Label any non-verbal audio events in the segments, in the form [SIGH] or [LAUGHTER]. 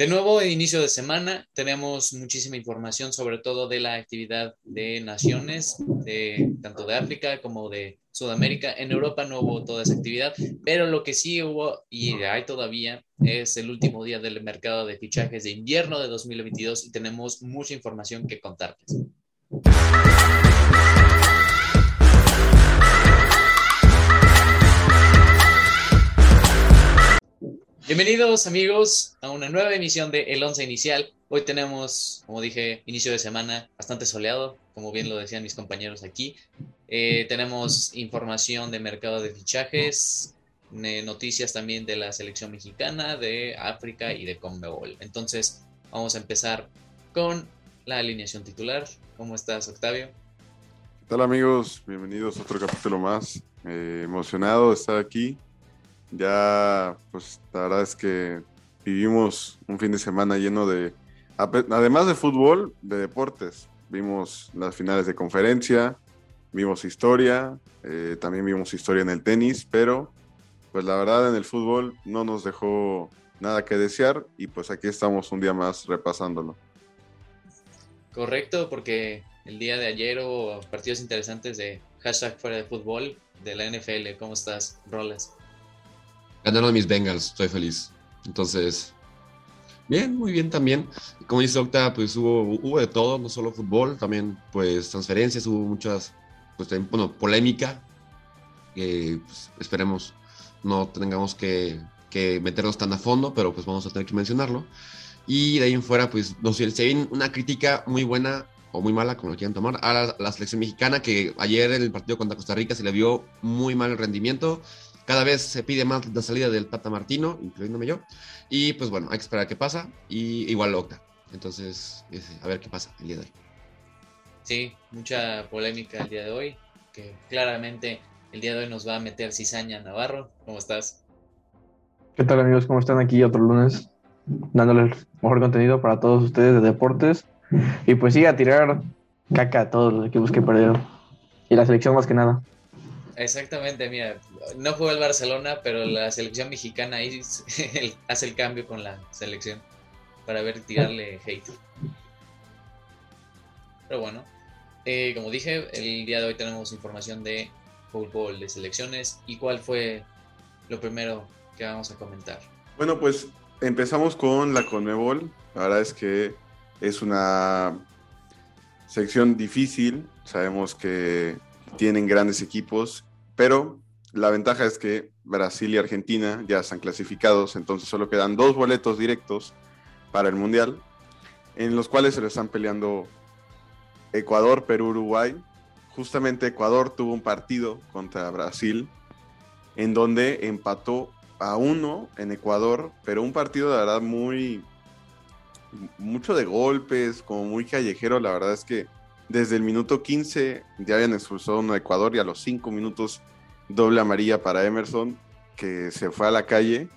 De nuevo, inicio de semana, tenemos muchísima información, sobre todo de la actividad de naciones, tanto de África como de Sudamérica. En Europa no hubo toda esa actividad, pero lo que sí hubo y hay todavía es el último día del mercado de fichajes de invierno de 2022 y tenemos mucha información que contarles. Bienvenidos amigos a una nueva emisión de El Once Inicial. Hoy tenemos, como dije, inicio de semana bastante soleado, como bien lo decían mis compañeros aquí. Eh, tenemos información de mercado de fichajes, noticias también de la selección mexicana, de África y de Conmebol. Entonces, vamos a empezar con la alineación titular. ¿Cómo estás, Octavio? ¿Qué tal amigos? Bienvenidos a otro capítulo más. Eh, emocionado de estar aquí ya, pues la verdad es que vivimos un fin de semana lleno de, además de fútbol, de deportes. Vimos las finales de conferencia, vimos historia, eh, también vimos historia en el tenis, pero pues la verdad en el fútbol no nos dejó nada que desear y pues aquí estamos un día más repasándolo. Correcto, porque el día de ayer hubo partidos interesantes de hashtag fuera de fútbol de la NFL. ¿Cómo estás, Rolas? Ganaron mis Bengals, estoy feliz. Entonces, bien, muy bien también. Como dice Octa, pues hubo, hubo de todo, no solo fútbol, también pues transferencias, hubo muchas, pues bueno, polémica. que pues, esperemos no tengamos que, que, meternos tan a fondo, pero pues vamos a tener que mencionarlo. Y de ahí en fuera, pues no sé, se viene una crítica muy buena o muy mala, como lo quieran tomar, a la, la selección mexicana, que ayer en el partido contra Costa Rica se le vio muy mal el rendimiento cada vez se pide más la salida del Tata Martino, incluyéndome yo. Y pues bueno, hay que esperar a qué pasa. Y igual Octa. Entonces, a ver qué pasa el día de hoy. Sí, mucha polémica el día de hoy. Que claramente el día de hoy nos va a meter cizaña Navarro. ¿Cómo estás? ¿Qué tal amigos? ¿Cómo están aquí otro lunes? Dándoles mejor contenido para todos ustedes de deportes. Y pues sí, a tirar caca a todos los equipos que perdieron. Y la selección más que nada. Exactamente, mira, no juega el Barcelona, pero la selección mexicana ahí [LAUGHS] hace el cambio con la selección para ver tirarle hate. Pero bueno, eh, como dije, el día de hoy tenemos información de fútbol de selecciones. ¿Y cuál fue lo primero que vamos a comentar? Bueno, pues empezamos con la Conmebol. La verdad es que es una sección difícil. Sabemos que tienen grandes equipos pero la ventaja es que Brasil y Argentina ya están clasificados, entonces solo quedan dos boletos directos para el Mundial, en los cuales se lo están peleando Ecuador, Perú, Uruguay. Justamente Ecuador tuvo un partido contra Brasil, en donde empató a uno en Ecuador, pero un partido de verdad muy, mucho de golpes, como muy callejero. La verdad es que desde el minuto 15 ya habían expulsado a Ecuador y a los 5 minutos doble amarilla para Emerson, que se fue a la calle.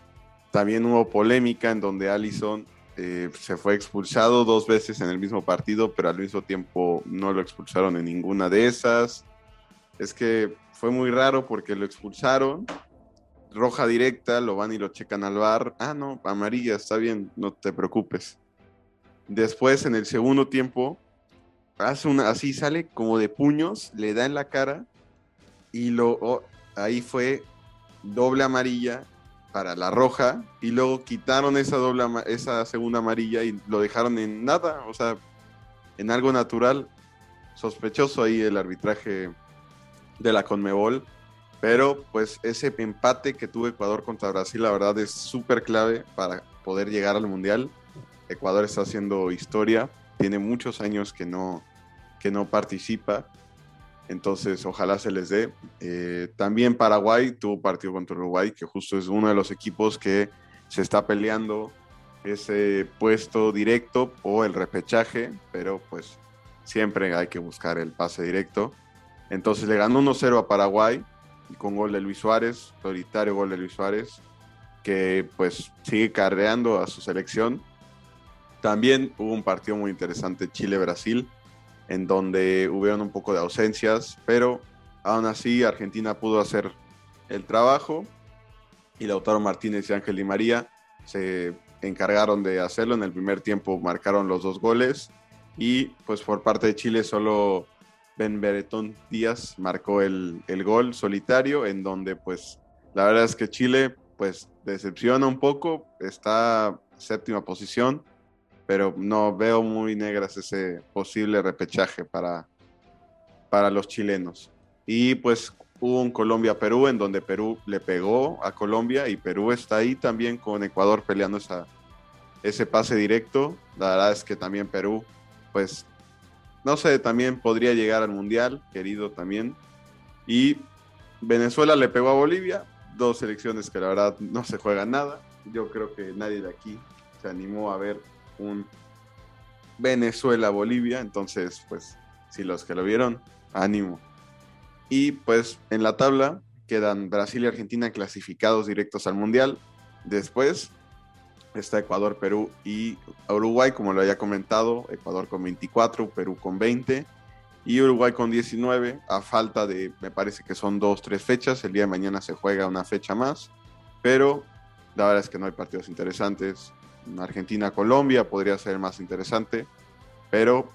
También hubo polémica en donde Allison eh, se fue expulsado dos veces en el mismo partido, pero al mismo tiempo no lo expulsaron en ninguna de esas. Es que fue muy raro porque lo expulsaron, roja directa, lo van y lo checan al bar. Ah, no, amarilla, está bien, no te preocupes. Después, en el segundo tiempo, hace una, así sale como de puños, le da en la cara y lo, ahí fue doble amarilla para la roja y luego quitaron esa doble esa segunda amarilla y lo dejaron en nada, o sea, en algo natural. Sospechoso ahí el arbitraje de la Conmebol, pero pues ese empate que tuvo Ecuador contra Brasil, la verdad es súper clave para poder llegar al Mundial. Ecuador está haciendo historia, tiene muchos años que no, que no participa entonces, ojalá se les dé. Eh, también Paraguay tuvo partido contra Uruguay, que justo es uno de los equipos que se está peleando ese puesto directo o el repechaje, pero pues siempre hay que buscar el pase directo. Entonces le ganó 1-0 a Paraguay con gol de Luis Suárez, prioritario gol de Luis Suárez, que pues sigue carreando a su selección. También hubo un partido muy interesante Chile-Brasil, en donde hubieron un poco de ausencias, pero aún así Argentina pudo hacer el trabajo y Lautaro Martínez y Ángel Di María se encargaron de hacerlo. En el primer tiempo marcaron los dos goles y pues por parte de Chile solo Ben Beretón Díaz marcó el, el gol solitario en donde pues la verdad es que Chile pues decepciona un poco, está séptima posición, pero no veo muy negras ese posible repechaje para, para los chilenos. Y pues hubo un Colombia-Perú en donde Perú le pegó a Colombia y Perú está ahí también con Ecuador peleando esa, ese pase directo. La verdad es que también Perú, pues, no sé, también podría llegar al Mundial, querido también. Y Venezuela le pegó a Bolivia, dos selecciones que la verdad no se juegan nada. Yo creo que nadie de aquí se animó a ver un Venezuela-Bolivia, entonces, pues, si los que lo vieron, ánimo. Y pues en la tabla quedan Brasil y Argentina clasificados directos al Mundial. Después está Ecuador, Perú y Uruguay, como lo había comentado, Ecuador con 24, Perú con 20 y Uruguay con 19, a falta de, me parece que son dos, tres fechas, el día de mañana se juega una fecha más, pero la verdad es que no hay partidos interesantes. Argentina-Colombia podría ser más interesante, pero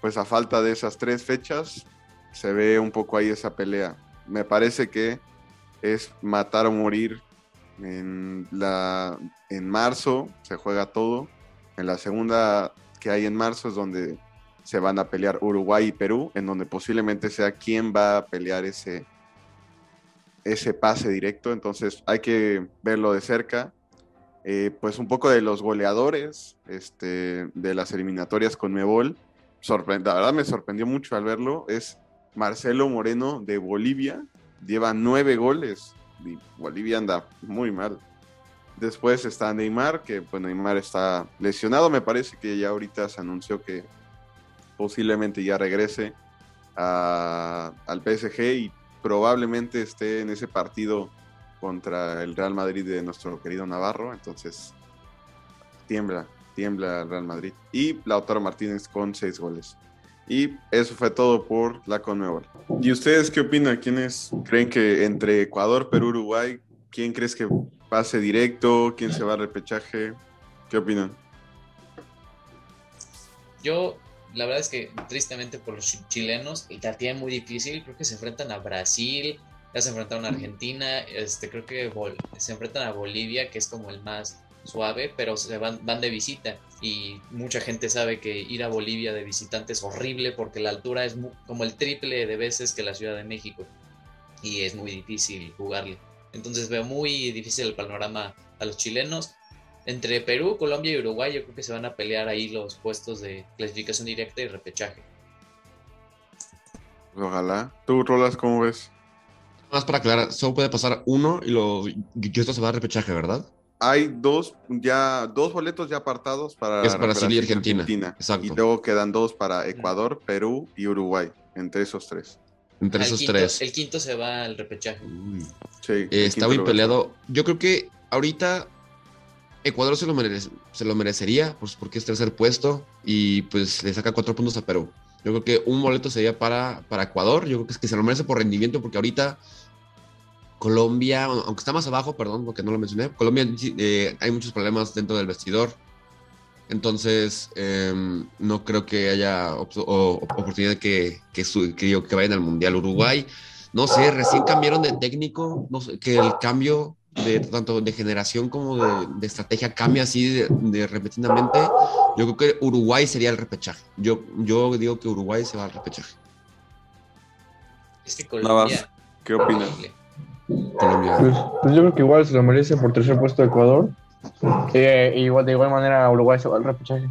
pues a falta de esas tres fechas se ve un poco ahí esa pelea. Me parece que es matar o morir en, la, en marzo, se juega todo. En la segunda que hay en marzo es donde se van a pelear Uruguay y Perú, en donde posiblemente sea quien va a pelear ese, ese pase directo. Entonces hay que verlo de cerca. Eh, pues un poco de los goleadores este, de las eliminatorias con Mebol. la verdad me sorprendió mucho al verlo. Es Marcelo Moreno de Bolivia. Lleva nueve goles. Y Bolivia anda muy mal. Después está Neymar, que pues Neymar está lesionado. Me parece que ya ahorita se anunció que posiblemente ya regrese al PSG y probablemente esté en ese partido contra el Real Madrid de nuestro querido Navarro. Entonces, tiembla, tiembla el Real Madrid. Y Lautaro Martínez con seis goles. Y eso fue todo por la Conmebol. ¿Y ustedes qué opinan? ¿Quiénes creen que entre Ecuador, Perú, Uruguay, quién crees que pase directo? ¿Quién se va a repechaje? ¿Qué opinan? Yo, la verdad es que tristemente por los chilenos, y la tienen muy difícil. Creo que se enfrentan a Brasil, ya se enfrentaron a Argentina, este, creo que se enfrentan a Bolivia, que es como el más suave, pero se van, van de visita y mucha gente sabe que ir a Bolivia de visitante es horrible porque la altura es como el triple de veces que la Ciudad de México y es muy difícil jugarle. Entonces veo muy difícil el panorama a los chilenos. Entre Perú, Colombia y Uruguay yo creo que se van a pelear ahí los puestos de clasificación directa y repechaje. Ojalá. ¿Tú, Rolas, cómo ves? Más para aclarar, solo puede pasar uno y, lo, y esto se va a repechaje, ¿verdad? hay dos, ya, dos boletos ya apartados para, es Brasil y Argentina. Exacto. Y luego quedan dos para Ecuador, Perú y Uruguay, entre esos tres. Entre esos tres. El quinto se va al repechaje. Sí, eh, está muy peleado. Yo creo que ahorita Ecuador se lo, se lo merecería, pues porque es tercer puesto y pues le saca cuatro puntos a Perú. Yo creo que un boleto sería para, para Ecuador. Yo creo que, es que se lo merece por rendimiento porque ahorita Colombia, aunque está más abajo, perdón, porque no lo mencioné, Colombia eh, hay muchos problemas dentro del vestidor. Entonces, em, no creo que haya oportunidad de que, que, que, vayan al Mundial. Uruguay, no sé, recién cambiaron de técnico, no que el cambio de tanto de generación como de, estrategia cambia así de, repentinamente. Yo creo que Uruguay sería el repechaje. Yo, yo digo que Uruguay se va al repechaje. Que. ¿Qué opinas? Colombia. Pues, pues, yo creo que igual se lo merece por tercer puesto de Ecuador. Eh, igual, de igual manera Uruguay se va al repechaje.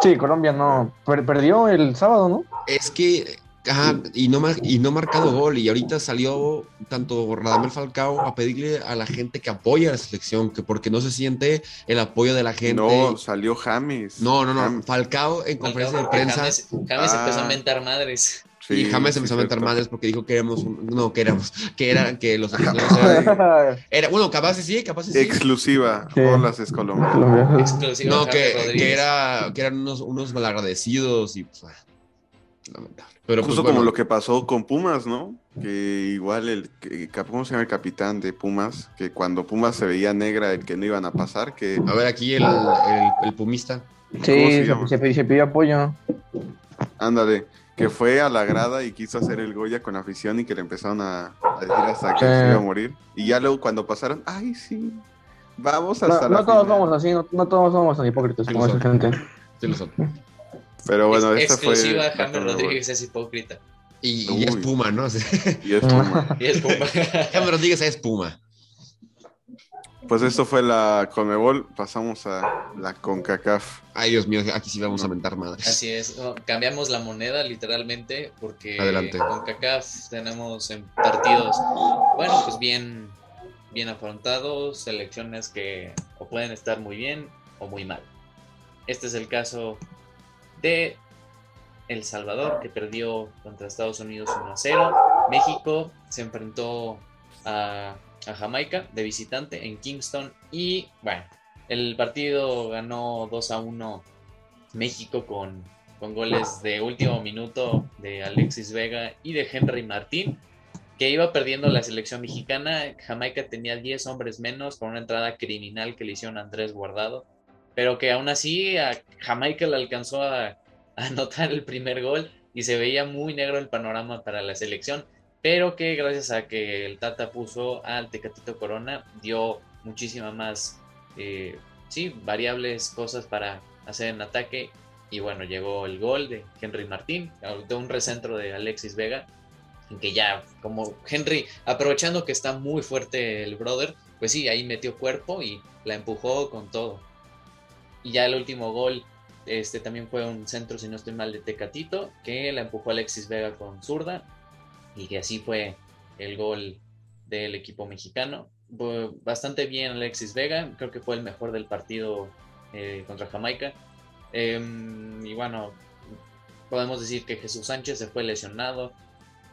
Sí, Colombia no. perdió el sábado, ¿no? Es que. y no, y no ha marcado gol. Y ahorita salió tanto Radamel Falcao a pedirle a la gente que apoya a la selección, que porque no se siente el apoyo de la gente. No, salió James. No, no, no. Falcao en conferencia de prensa. James, empezó a ah. mentar madres y James empezó a meter madres porque dijo que éramos, no, que éramos, que era, que los [LAUGHS] era, bueno, capaz sí, capaz sí. Exclusiva, con las escolombias. Exclusiva. No, que, que, era, que eran unos, unos malagradecidos y pues, lamentable. Pero, Justo pues, como lo que pasó con Pumas, ¿no? que igual el, que- ¿cómo se llama el capitán de Pumas? Que cuando Pumas se veía negra, el que no iban a pasar, que A ver, aquí el, el, el pumista. ¿Cómo Sí, se se, llama? se pidió- se pidió apoyo. ándale, que fue a la grada y quiso hacer el Goya con afición y que le empezaron a, a decir hasta que Sí. se iba a morir. Y ya luego cuando pasaron, ay sí, vamos hasta No, la no todos final". somos así, no, no todos somos tan hipócritas Sí, como esa gente. Sí lo son. Pero bueno, Ex- esta fue... exclusiva James Conmebol. Rodríguez es hipócrita. Y, y es. Puma, ¿no? Sí. [LAUGHS] Y es Puma. Y es Puma. James Rodríguez es Puma. Pues esto fue la Conmebol, pasamos a la CONCACAF. Ay, Dios mío, aquí sí vamos a mentar madres. Así es, no, cambiamos la moneda literalmente porque Adelante. con CACAF tenemos en partidos, bueno, pues bien, bien afrontados, selecciones que o pueden estar muy bien o muy mal. Este es el caso de El Salvador, que perdió contra Estados Unidos 1 a 0. México se enfrentó a, a Jamaica de visitante en Kingston y, bueno, el partido ganó 2 a 1 México con, con goles de último minuto de Alexis Vega y de Henry Martín, que iba perdiendo la selección mexicana. Jamaica tenía 10 hombres menos con una entrada criminal que le hicieron a Andrés Guardado, pero que aún así a Jamaica le alcanzó a, a anotar el primer gol y se veía muy negro el panorama para la selección, pero que gracias a que el Tata puso al Tecatito Corona dio muchísima más, eh, sí, variables cosas para hacer en ataque y bueno, llegó el gol de Henry Martín, de un recentro de Alexis Vega, en que ya como Henry, aprovechando que está muy fuerte el brother, pues sí, ahí metió cuerpo y la empujó con todo. Y ya el último gol, este también fue un centro, si no estoy mal, de Tecatito, que la empujó Alexis Vega con zurda, y que así fue el gol del equipo mexicano. Bastante bien Alexis Vega, creo que fue el mejor del partido eh, contra Jamaica. Em, y bueno, podemos decir que Jesús Sánchez se fue lesionado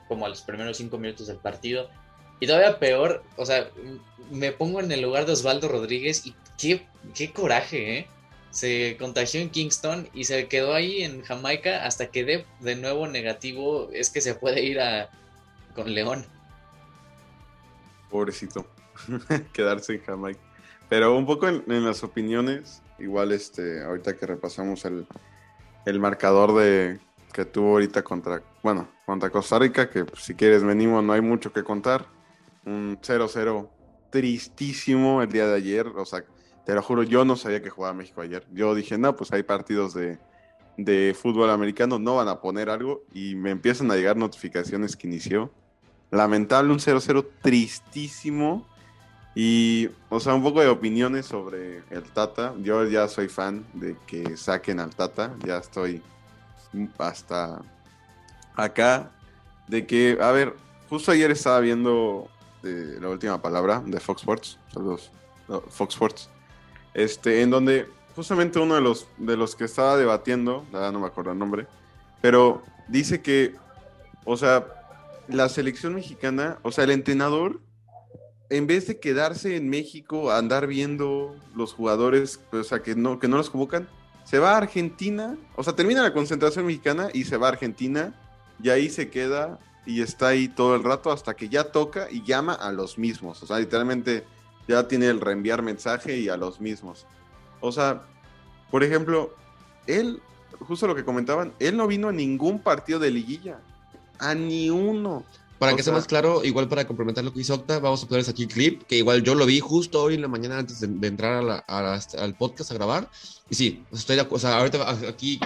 como a los primeros cinco minutos del partido. Y todavía peor, o sea, me pongo en el lugar de Osvaldo Rodríguez y qué, qué coraje, ¿eh? Se contagió en Kingston y se quedó ahí en Jamaica hasta que de, de nuevo negativo es que se puede ir a con León. Pobrecito, [LAUGHS] quedarse en Jamaica. Pero un poco en, las opiniones, igual este, ahorita que repasamos el, el marcador de que tuvo ahorita contra, bueno, contra Costa Rica, que pues, si quieres venimos, no hay mucho que contar. Un 0-0 tristísimo el día de ayer, o sea, te lo juro, yo no sabía que jugaba México ayer. Yo dije, no, pues hay partidos de, de fútbol americano, no van a poner algo y me empiezan a llegar notificaciones que inició. Lamentable, un 0-0 tristísimo. Y, o sea, un poco de opiniones sobre el Tata. Yo ya soy fan de que saquen al Tata. Ya estoy hasta acá. De que, a ver, justo ayer estaba viendo eh, la última palabra de Fox Sports. Saludos, Fox Sports. Este, en donde justamente uno de los, de los que estaba debatiendo, la no me acuerdo el nombre, pero dice que, o sea, la selección mexicana, o sea, el entrenador, en vez de quedarse en México andar viendo los jugadores, o sea, que no, que no los convocan, se va a Argentina, o sea, termina la concentración mexicana y se va a Argentina, y ahí se queda y está ahí todo el rato hasta que ya toca y llama a los mismos, o sea, literalmente ya tiene el reenviar mensaje y a los mismos. O sea, por ejemplo, él, justo lo que comentaban, él no vino a ningún partido de liguilla. A ni uno. Para O que sea sea- más claro, igual para complementar lo que hizo Octa, vamos a ponerles aquí el clip, que igual yo lo vi justo hoy en la mañana antes de, de entrar a la- a la- al podcast a grabar. Y sí, estoy de acuerdo. O sea, ahorita aquí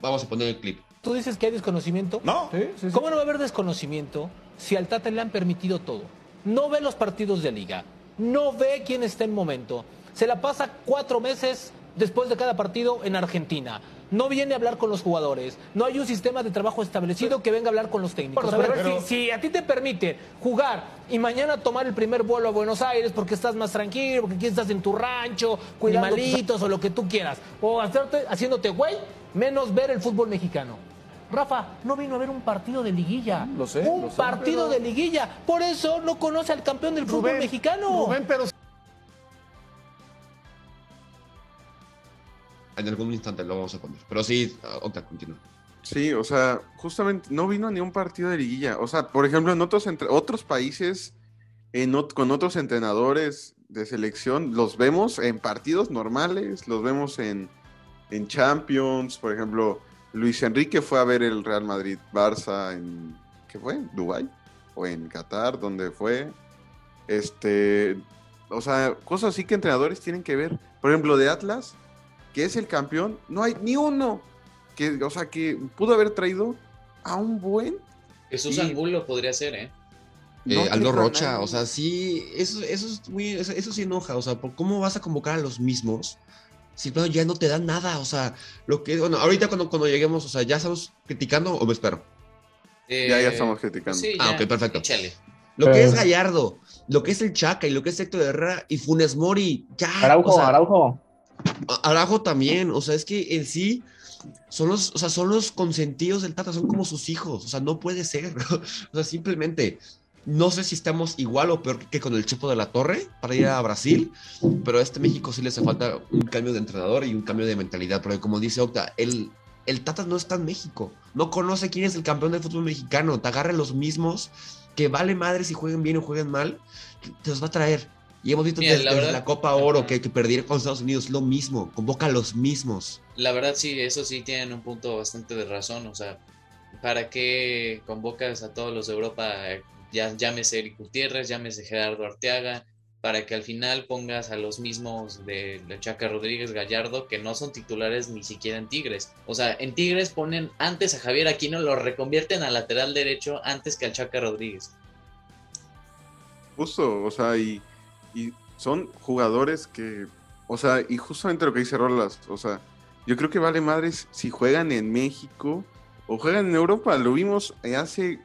vamos a poner el clip. ¿Tú dices que hay desconocimiento? No. ¿Cómo no va a haber desconocimiento si al Tata le han permitido todo? No ve los partidos de liga, no ve quién está en momento. Se la pasa cuatro meses después de cada partido en Argentina. No viene a hablar con los jugadores. No hay un sistema de trabajo establecido que venga a hablar con los técnicos. A ver, pero- si, si a ti te permite jugar y mañana tomar el primer vuelo a Buenos Aires porque estás más tranquilo, porque aquí estás en tu rancho, cuidando animalitos o lo que tú quieras, o hacerte, haciéndote güey, menos ver el fútbol mexicano. Rafa, no vino a ver un partido de liguilla. Lo sé, Un lo sé, partido pero- de liguilla. Por eso no conoce al campeón del fútbol mexicano. Rubén, pero En algún instante lo vamos a poner. Pero sí, Octa, continúa. Sí, o sea, justamente no vino ni un partido de liguilla. O sea, por ejemplo, en otros, entre, otros países, en, con otros entrenadores de selección, los vemos en partidos normales, los vemos en, en Champions, por ejemplo, Luis Enrique fue a ver el Real Madrid Barça en ¿qué fue? ¿Dubai? o en Qatar, donde fue. Este, o sea, cosas así que entrenadores tienen que ver. Por ejemplo, de Atlas, que es el campeón, no hay ni uno que, o sea, que pudo haber traído a un buen. Jesús y... Angulo podría ser, ¿eh? No eh, Aldo Rocha, o sea, sí, eso, eso es muy, eso, eso, sí enoja, o sea, ¿cómo vas a convocar a los mismos? Si ya no te dan nada, o sea, lo que, bueno, ahorita cuando, cuando lleguemos, o sea, ¿ya estamos criticando o me espero? Eh, ya, ya estamos criticando. Sí, ah, ya, ok, perfecto. échale. Lo que es Gallardo, lo que es el Chaca y lo que es Héctor Herrera y Funes Mori, ya. Araujo, o sea, Araujo. Araujo también, o sea, es que en sí son los, o sea, son los consentidos del Tata, son como sus hijos, o sea, no puede ser, [LAUGHS] o sea, simplemente, no sé si estamos igual o peor que con el Chepo de la Torre para ir a Brasil, pero a este México sí le hace falta un cambio de entrenador y un cambio de mentalidad, porque como dice Octa, el, el Tata no está en México, no conoce quién es el campeón del fútbol mexicano, te agarra los mismos, que vale madre si jueguen bien o jueguen mal, te los va a traer. Y hemos visto Mira, desde la Copa Oro que, que perdieron con Estados Unidos, lo mismo, convoca a los mismos. La verdad sí, eso sí tienen un punto bastante de razón, o sea, ¿para qué convocas a todos los de Europa, ya llámese Eric Gutiérrez, llámese Gerardo Arteaga, para que al final pongas a los mismos de, de Chaca Rodríguez Gallardo, que no son titulares ni siquiera en Tigres? O sea, en Tigres ponen antes a Javier Aquino, lo reconvierten a lateral derecho antes que al Chaca Rodríguez. Justo, o sea, y, y son jugadores que, o sea, y justamente lo que dice Rolas, o sea, yo creo que vale madres si juegan en México o juegan en Europa. Lo vimos hace,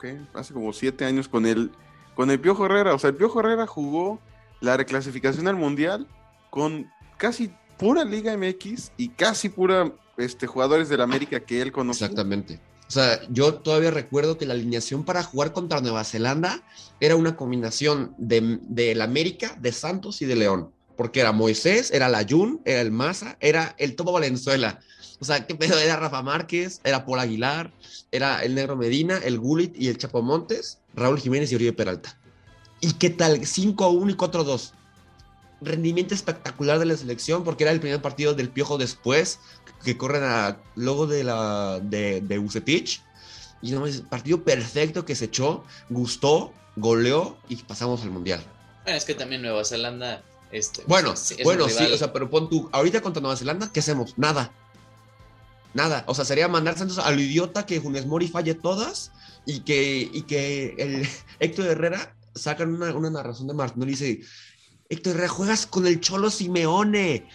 ¿qué? Hace como siete años con el, con el Piojo Herrera. O sea, el Piojo Herrera jugó la reclasificación al Mundial con casi pura Liga MX y casi pura este, jugadores del América que él conoció. Exactamente. O sea, yo todavía recuerdo que la alineación para jugar contra Nueva Zelanda era una combinación de, de América, de Santos y de León. Porque era Moisés, era Layun, era el Maza, era el Topo Valenzuela. O sea, ¿qué pedo? Era Rafa Márquez, era Paul Aguilar, era el Negro Medina, el Gulit y el Chapo Montes, Raúl Jiménez y Oribe Peralta. ¿Y qué tal? 5-1 y 4-2. Rendimiento espectacular de la selección porque era el primer partido del Piojo después que corren a luego de la de, de Vucetich. Y no es partido perfecto que se echó, gustó, goleó y pasamos al mundial. Bueno, es que también Nueva Zelanda. Este, Bueno, es- es un bueno, sí, o sea, pero pon tú, ahorita contra Nueva Zelanda, ¿qué hacemos? Nada. Nada. O sea, sería mandar Santos a lo idiota que Funes Mori falle todas y que, y que el [LAUGHS] Héctor Herrera sacan una, una narración de Martinelli y dice: Héctor Herrera, juegas con el Cholo Simeone.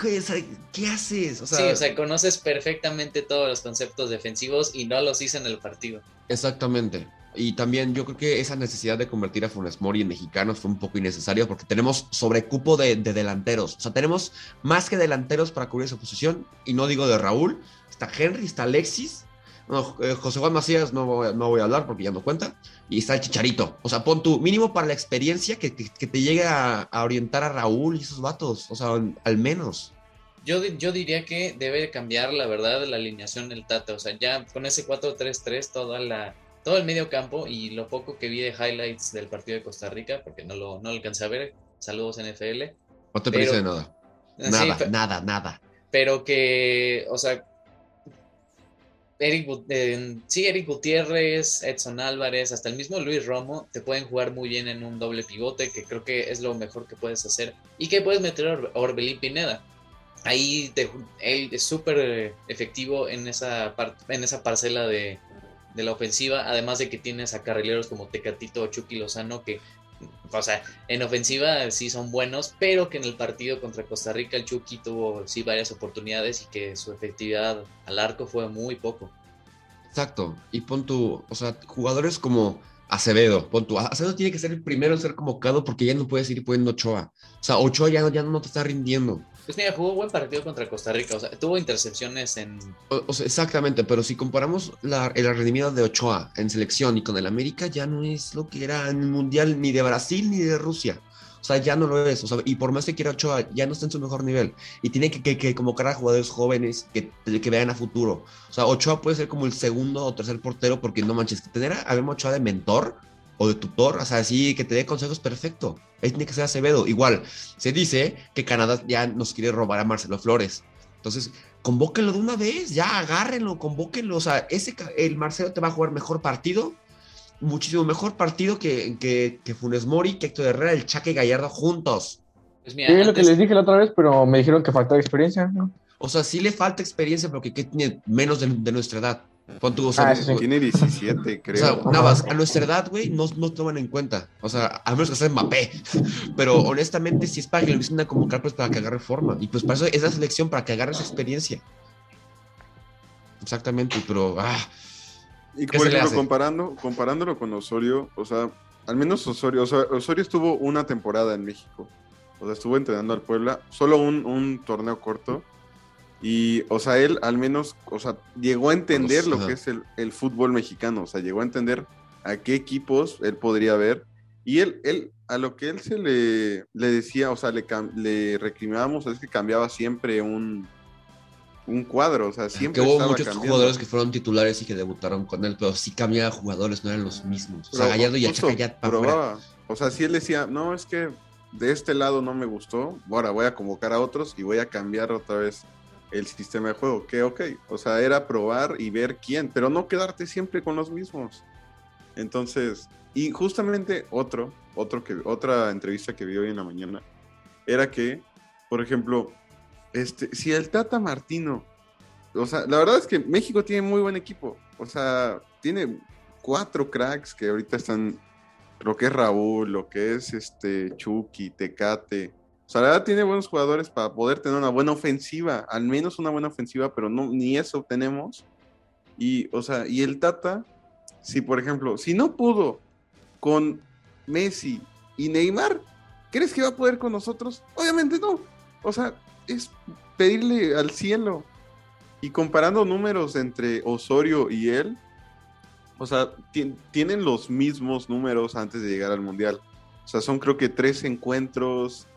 ¿Qué, o sea, ¿qué haces? O sea, sí, o sea, conoces perfectamente todos los conceptos defensivos y no los hice en el partido. Exactamente. Y también yo creo que esa necesidad de convertir a Funes Mori en mexicanos fue un poco innecesario porque tenemos sobrecupo de, de delanteros. O sea, tenemos más que delanteros para cubrir esa posición. Y no digo de Raúl. Está Henry, está Alexis. No, eh, José Juan Macías no voy, a- no voy a hablar porque ya no cuenta. Y está el Chicharito. O sea, pon tu mínimo para la experiencia que, que- que te llegue a, a orientar a Raúl y esos vatos. O sea, al menos. Yo, yo diría que debe cambiar, la verdad, la alineación del Tata. O sea, ya con ese 4-3-3, toda la, todo el medio campo y lo poco que vi de highlights del partido de Costa Rica, porque no lo, no lo alcancé a ver. Saludos NFL. No te Pero- parece de nada. Sí, Nada, nada, nada. pero que, o sea, Eric, sí, Eric Gutiérrez, Edson Álvarez, hasta el mismo Luis Romo te pueden jugar muy bien en un doble pivote, que creo que es lo mejor que puedes hacer, y que puedes meter a Or- Orbelín Pineda. Ahí él es súper efectivo en esa, en esa parcela de, de la ofensiva, además de que tienes a carrileros como Tecatito o Chucky Lozano, que, o sea, en ofensiva sí son buenos, pero que en el partido contra Costa Rica el Chucky tuvo sí varias oportunidades y que su efectividad al arco fue muy poco. Exacto. Y pon tu, o sea, jugadores como Acevedo, pon tu, Acevedo tiene que ser el primero en ser convocado porque ya no puedes ir poniendo Ochoa. O sea, Ochoa ya, ya no te está rindiendo. Pues mira, jugó buen partido contra Costa Rica, o sea, tuvo intercepciones en... Exactamente, pero si comparamos la, el rendimiento de Ochoa en selección y con el América, ya no es lo que era en el Mundial ni de Brasil ni de Rusia. O sea, ya no lo es. O sea, y por más que quiera Ochoa, ya no está en su mejor nivel. Y tiene que, que, que convocar a jugadores jóvenes que, que vean a futuro. O sea, Ochoa puede ser como el segundo o tercer portero, porque no manches, tener a Abel Ochoa de mentor o de tutor, o sea, así que te dé consejos perfecto. Ahí tiene que ser Acevedo. Igual, se dice que Canadá ya nos quiere robar a Marcelo Flores. Entonces, convóquenlo de una vez, ya agárrenlo, convóquenlo. O sea, ese, el Marcelo te va a jugar mejor partido muchísimo mejor partido que, que, que Funes Mori, que Héctor Herrera, el Chaque Gallardo juntos. Pues mira, sí, lo que les dije la otra vez, pero me dijeron que faltaba experiencia, ¿no? O sea, sí le falta experiencia, pero que, que tiene menos de, de nuestra edad. ¿Cuánto, o sea, ah, sí. Tiene 17, creo. O sea, nada más, a nuestra edad, güey, no, no toman en cuenta. O sea, a menos que sea Mbappé. [LAUGHS] Pero honestamente, si es para que lo empiecen a convocar, pues para que agarre forma. Y pues para eso es la selección, para que agarre esa experiencia. Exactamente, pero. Ah, y por ejemplo, comparando, comparándolo con Osorio, o sea, al menos Osorio, o sea, Osorio estuvo una temporada en México. O sea, estuvo entrenando al Puebla, solo un, un torneo corto. Y, o sea, él al menos, o sea, llegó a entender lo que es el, el, fútbol mexicano. O sea, llegó a entender a qué equipos él podría ver. Y él, él a lo que él se le, le decía, o sea, le, le recriminábamos es que cambiaba siempre un, un cuadro, o sea, siempre. Que hubo muchos jugadores que fueron titulares y que debutaron con él, pero sí cambiaba jugadores, no eran los mismos. O sea, Gallardo y probaba. O sea, si él decía, no, es que de este lado no me gustó, ahora voy a convocar a otros y voy a cambiar otra vez el sistema de juego. Que ok, o sea, era probar y ver quién, pero no quedarte siempre con los mismos. Entonces, y justamente otro, otro que, otra entrevista que vi hoy en la mañana, era que, por ejemplo, este, si el Tata Martino, o sea, la verdad es que México tiene muy buen equipo. O sea, tiene cuatro cracks que ahorita están, lo que es Raúl, lo que es este Chucky, Tecate. Sea, tiene buenos jugadores para poder tener una buena ofensiva, al menos una buena ofensiva, pero no, ni eso tenemos. Y, o sea, y el Tata, si por ejemplo, si no pudo con Messi y Neymar, ¿crees que va a poder con nosotros? Obviamente no. O sea, es pedirle al cielo. Y comparando números entre Osorio y él, o sea, tienen los mismos números antes de llegar al Mundial. O sea, son creo que tres encuentros,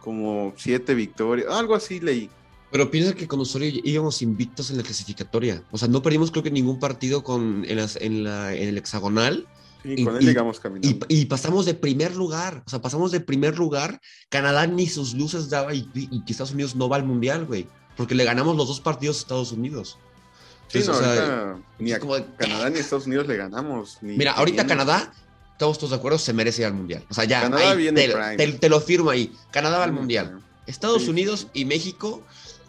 como siete victorias, algo así leí. Pero piensa que con Osorio íbamos invictos en la clasificatoria. O sea, no perdimos creo que ningún partido con, en, en, la, en el hexagonal y, con él llegamos caminando. Y, pasamos de primer lugar, o sea, pasamos de primer lugar. Canadá ni sus luces daba y, que Estados Unidos no va al mundial, güey. Porque le ganamos los dos partidos a Estados Unidos. Sí, no, o sea, ni a Canadá ni a Estados Unidos le ganamos. mira, ahorita Canadá, todos todos de acuerdo, se merece ir al mundial. O sea, ya. Canadá viene te, te, lo firmo ahí. Canadá va al mundial. Estados Unidos y México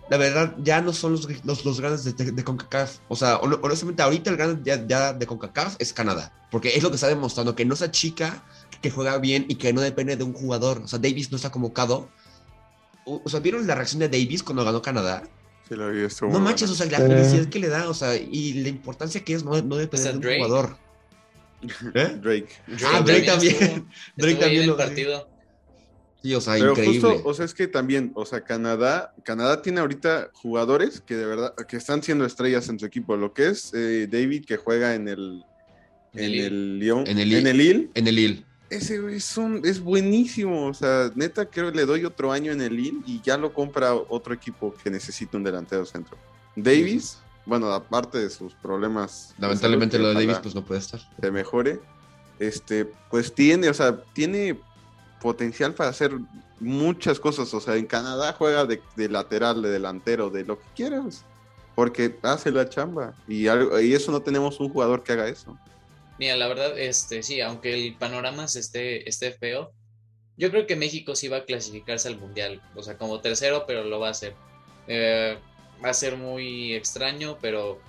la verdad, ya no son los, los, grandes de, CONCACAF. O sea, honestamente, ahorita el grande ya, de CONCACAF es Canadá. Porque es lo que está demostrando, que no es chica, que juega bien y que no depende de un jugador. O sea, Davis no está convocado. O, sea, ¿vieron la reacción de Davis cuando ganó Canadá? Sí, lo vi, No manches, o sea, la felicidad que le da, o sea, y la importancia que es no, no depender de un jugador. ¿Eh? [LAUGHS] Drake. Ah, Drake también. [LAUGHS] Drake también lo partido. Sí, o sea, Pero increíble. justo, o sea, es que también, o sea, Canadá, Canadá tiene ahorita jugadores que de verdad, que están siendo estrellas en su equipo. Lo que es eh, David, que juega en el, en, el, Lyon, en el, en el Lille. En el Lille. Ese es, un, es buenísimo, o sea, neta creo que le doy otro año en el Lille y ya lo compra otro equipo que necesita un delantero centro. Davis, bueno, aparte de sus problemas. Lamentablemente lo de Davis pues no puede estar. Se mejore. Este, pues tiene, o sea, tiene potencial para hacer muchas cosas. O sea, en Canadá juega de, lateral, de delantero, de lo que quieras. Porque hace la chamba. Y, y, eso no tenemos un jugador que haga eso. Mira, la verdad, este, sí, aunque el panorama esté, esté feo, yo creo que México sí va a clasificarse al Mundial. O sea, como tercero, pero lo va a hacer. Eh, va a ser muy extraño, pero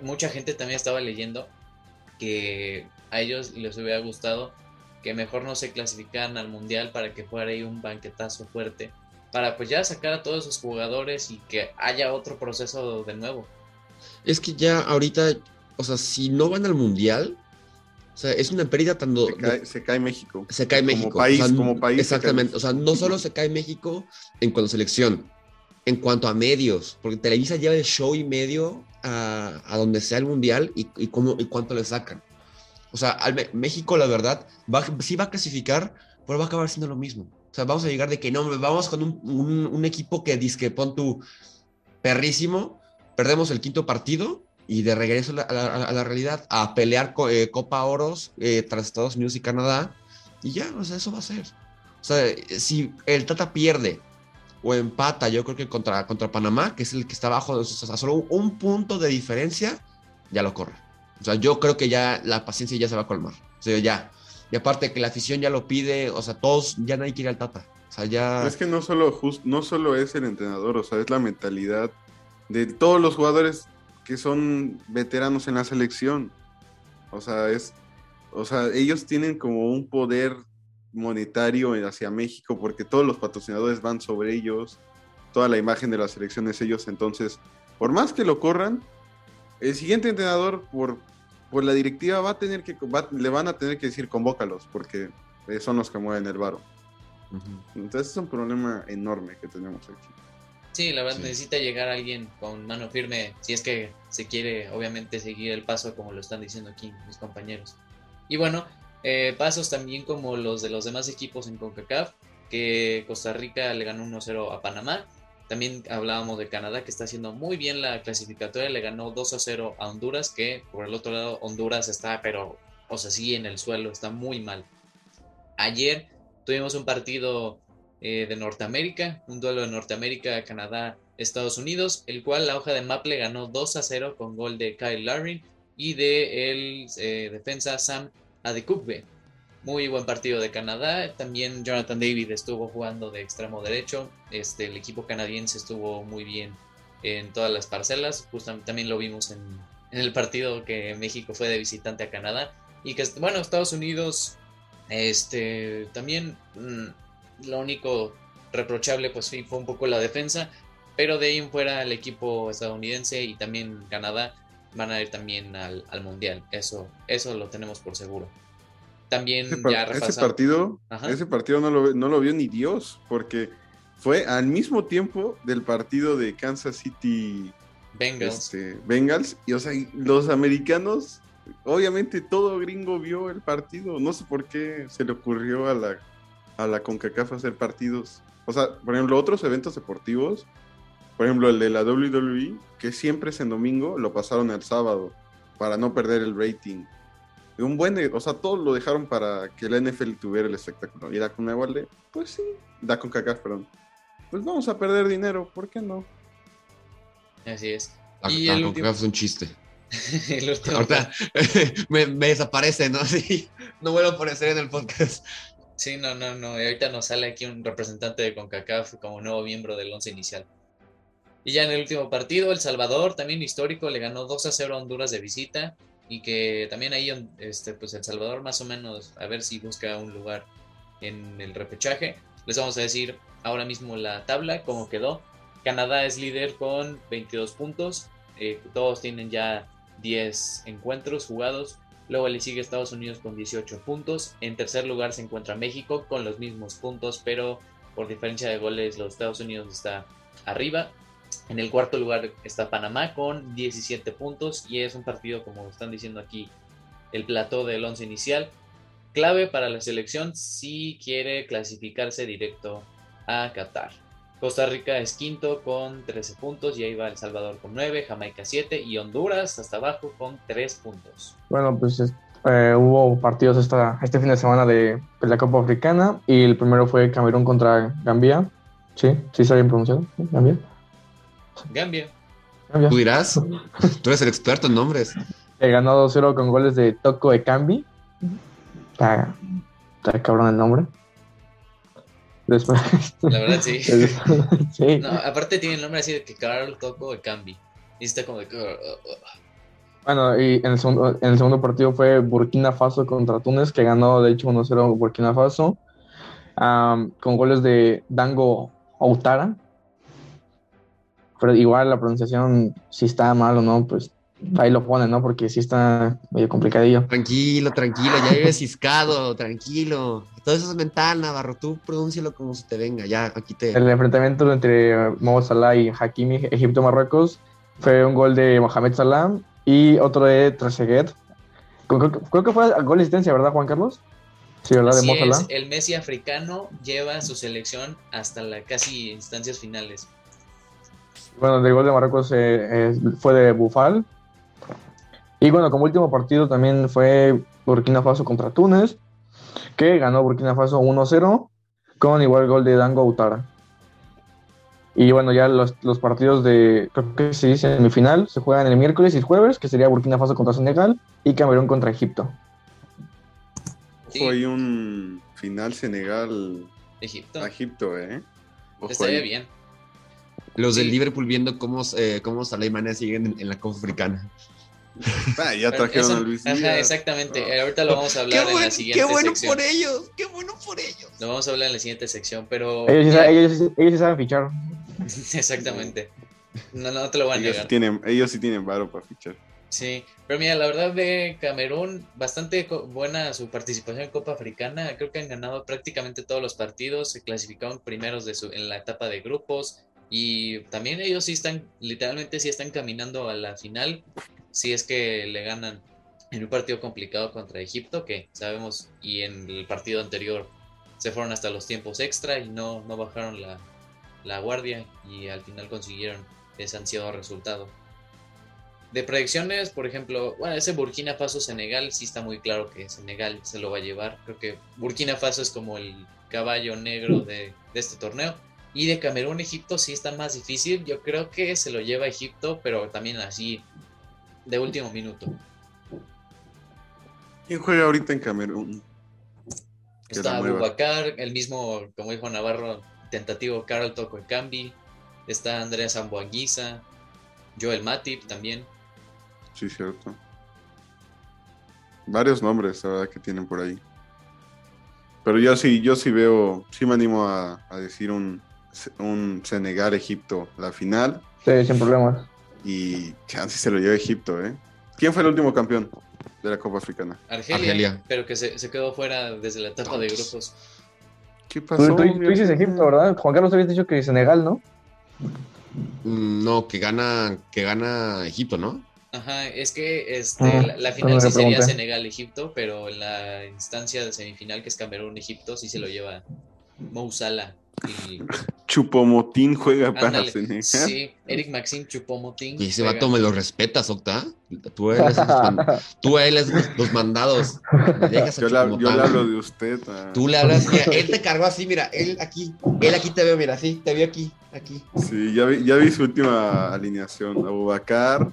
mucha gente también estaba leyendo que a ellos les hubiera gustado que mejor no se clasificaran al mundial para que fuera ahí un banquetazo fuerte, para pues ya sacar a todos esos jugadores y que haya otro proceso de nuevo. Es que ya ahorita, o sea, si no van al mundial, o sea, es una pérdida tan... Se cae, México. Se cae México. Como país, como país. Exactamente. O sea, no solo se cae México en cuanto a selección, en cuanto a medios, porque Televisa lleva el show y medio a, donde sea el mundial y, cómo, y cuánto le sacan. O sea, México, la verdad, va, sí va a clasificar, pero va a acabar siendo lo mismo. O sea, vamos a llegar de que no, vamos con un, un, un equipo que disque pon tu perrísimo, perdemos el quinto partido y de regreso a la, a a realidad, a pelear eh, Copa Oros eh, tras Estados Unidos y Canadá, y ya, o sea, eso va a ser. O sea, si el Tata pierde o empata, yo creo que contra, contra Panamá, que es el que está abajo, o sea, solo un, un punto de diferencia, ya lo corre. O sea, yo creo que ya la paciencia ya se va a colmar. O sea, ya. Y aparte que la afición ya lo pide, o sea, todos, ya nadie quiere al Tata. O sea, ya... Es que no solo, just, no solo es el entrenador, o sea, es la mentalidad de todos los jugadores que son veteranos en la selección. O sea, es, o sea, ellos tienen como un poder monetario hacia México porque todos los patrocinadores van sobre ellos, toda la imagen de la selección es ellos, entonces, por más que lo corran, el siguiente entrenador por, por la directiva va a tener que va, le van a tener que decir convócalos porque son los que mueven el varo. Uh -huh. Entonces es un problema enorme que tenemos aquí. Sí, la verdad sí. necesita llegar alguien con mano firme si es que se quiere obviamente seguir el paso como lo están diciendo aquí mis compañeros. Y bueno, eh, pasos también como los de los demás equipos en CONCACAF, que Costa Rica le ganó 1-0 a Panamá. También hablábamos de Canadá, que está haciendo muy bien la clasificatoria, le ganó 2-0 a Honduras, que por el otro lado Honduras está, pero, o sea, sí en el suelo, está muy mal. Ayer tuvimos un partido eh, de Norteamérica, un duelo de Norteamérica, Canadá, Estados Unidos, el cual la hoja de Maple ganó 2 a 0 con gol de Kyle Larin y de el eh, defensa Sam Adekugbe. Muy buen partido de Canadá. También Jonathan David estuvo jugando de extremo derecho. Este, el equipo canadiense estuvo muy bien en todas las parcelas. Justamente también lo vimos en, el partido que México fue de visitante a Canadá. Y que, bueno, Estados Unidos, este, también mmm, lo único reprochable pues fue un poco la defensa. Pero de ahí en fuera el equipo estadounidense y también Canadá van a ir también al, al mundial. Eso, eso lo tenemos por seguro. También ese, ya ese partido, Ajá. ese partido no lo, no lo vio ni Dios, porque fue al mismo tiempo del partido de Kansas City Bengals. Este, Bengals. Y o sea, los americanos, obviamente todo gringo vio el partido. No sé por qué se le ocurrió a la, a la CONCACAF hacer partidos. O sea, por ejemplo, otros eventos deportivos, por ejemplo, el de la WWE, que siempre es en domingo, lo pasaron el sábado para no perder el rating. Un buen, o sea, todo lo dejaron para que la NFL tuviera el espectáculo. Y la Conmebol de, pues sí, da con cacaf, perdón. Pues vamos a perder dinero, ¿por qué no? Así es. La, y la el último... es un chiste. [LAUGHS] el último... Ahorita [LAUGHS] me, me, desaparece, ¿no? [LAUGHS] Sí, no vuelvo a aparecer en el podcast. Sí, no, no, no. Y ahorita nos sale aquí un representante de CONCACAF como nuevo miembro del once inicial. Y ya en el último partido, El Salvador, también histórico, le ganó 2 a 0 a Honduras de visita. Y que también ahí, este, pues El Salvador más o menos, a ver si busca un lugar en el repechaje. Les vamos a decir ahora mismo la tabla, cómo quedó. Canadá es líder con 22 puntos. Eh, todos tienen ya 10 encuentros jugados. Luego le sigue Estados Unidos con 18 puntos. En tercer lugar se encuentra México con los mismos puntos, pero por diferencia de goles los Estados Unidos está arriba. En el cuarto lugar está Panamá con 17 puntos y es un partido, como están diciendo aquí, el plató del once inicial. Clave para la selección si quiere clasificarse directo a Qatar. Costa Rica es quinto con 13 puntos y ahí va El Salvador con 9, Jamaica 7 y Honduras hasta abajo con 3 puntos. Bueno, pues eh, hubo partidos esta, este fin de semana de, de, la Copa Africana y el primero fue Camerún contra Gambia. Sí, sí está bien pronunciado, Gambia. Gambia. Gambia. Tú dirás, [LAUGHS] tú eres el experto en nombres. He ganado 2-0 con goles de Toco Ekambi. Está, está cabrón el nombre. Después... La verdad, sí. [LAUGHS] sí. No, aparte tiene el nombre así de que Carl Toco Ekambi. Y está como de... Bueno, y en el, segundo, en el segundo partido fue Burkina Faso contra Túnez, que ganó de hecho 1-0 Burkina Faso, um, con goles de Dango Outara, pero igual la pronunciación, si está mal o no, pues ahí lo ponen, ¿no? Porque sí está medio complicadillo. Tranquilo, tranquilo, ya eres ciscado, tranquilo. Todo eso es mental, Navarro, tú pronúncialo como se te venga, ya, aquí te... El enfrentamiento entre Mo Salah y Hakimi, Egipto-Marruecos, fue un gol de Mohamed Salah y otro de Trezeguet. Creo, creo que fue gol de asistencia, ¿verdad, Juan Carlos? Sí, ¿verdad? De Así Mo es, Salah. el Messi africano lleva a su selección hasta la casi instancias finales. Bueno, el gol de Marruecos eh, eh, fue de Bufal. Y bueno, como último partido también fue Burkina Faso contra Túnez, que ganó Burkina Faso 1-0 con igual gol de Dango Autara. Y bueno, ya los, los partidos de, creo que se dice semifinal, se juegan el miércoles y jueves, que sería Burkina Faso contra Senegal y Camerún contra Egipto. Sí. Ojo, hay un final Senegal Egipto. Egipto, ¿eh? Ojo Estaría ahí. bien. Los del. Liverpool viendo cómo, eh, cómo Salah y Mané siguen en, en la Copa Africana. Ah, ya [LAUGHS] trajeron eso- a Luis ajá, exactamente. Ah. Ahorita lo vamos a hablar en la siguiente sección. ellos! ¡Qué bueno por ellos! Lo vamos a hablar en la siguiente sección, pero. Ellos sí saben fichar. [LAUGHS] Exactamente. No, no te lo voy a sí negar. tienen, ellos sí tienen varo para fichar. Sí, pero mira, la verdad de Camerún, bastante buena su participación en Copa Africana. Creo que han ganado prácticamente todos los partidos, se clasificaron primeros de su, en la etapa de grupos y también ellos sí están, literalmente sí están caminando a la final, si es que le ganan en un partido complicado contra Egipto, que sabemos, y en el partido anterior se fueron hasta los tiempos extra y no, no bajaron la, la guardia y al final consiguieron ese ansiado resultado. De predicciones, por ejemplo, bueno, ese Burkina Faso-Senegal sí está muy claro que Senegal se lo va a llevar. Creo que Burkina Faso es como el caballo negro de, de este torneo. Y de Camerún-Egipto sí está más difícil. Yo creo que se lo lleva Egipto, pero también así de último minuto. ¿Quién juega ahorita en Camerún? Está. Abubakar, el mismo, como dijo Navarro, tentativo Carol Toko Cambi. Está Andrés Amboanguiza, Joel Matip también. Sí, cierto. Varios nombres, la verdad, que tienen por ahí. Pero yo sí, yo sí veo, sí me animo a, a decir un, un Senegal-Egipto, la final. Sí, sin problemas. Y chance se lo lleva Egipto, ¿eh? ¿Quién fue el último campeón de la Copa Africana? Argelia, Argelia. pero que se, se quedó fuera desde la etapa de grupos. ¿Qué pasó? tú- tú dices Egipto, ¿verdad? Juan Carlos, habías dicho que Senegal, ¿no? No, que gana, que gana Egipto, ¿no? Ajá, es que este, Ah, la, la final sí sería. Senegal-Egipto, pero en la instancia de semifinal que es Camerún-Egipto sí se lo lleva Mo Salah. Y, [LAUGHS] Chupomotín juega para Senegal. sí, Eric Maxim Chupomotín. Y ese juega. vato me lo respetas, Octa. Tú eres tú eres los, los mandados. Me dejas a Yo, le- yo Chupomotán. le hablo de usted. ah. Tú le hablas, mira, él te cargó así, mira, él aquí, él aquí te veo, mira, así, te veo aquí, aquí. Sí, ya vi, ya vi su última alineación. Abubakar.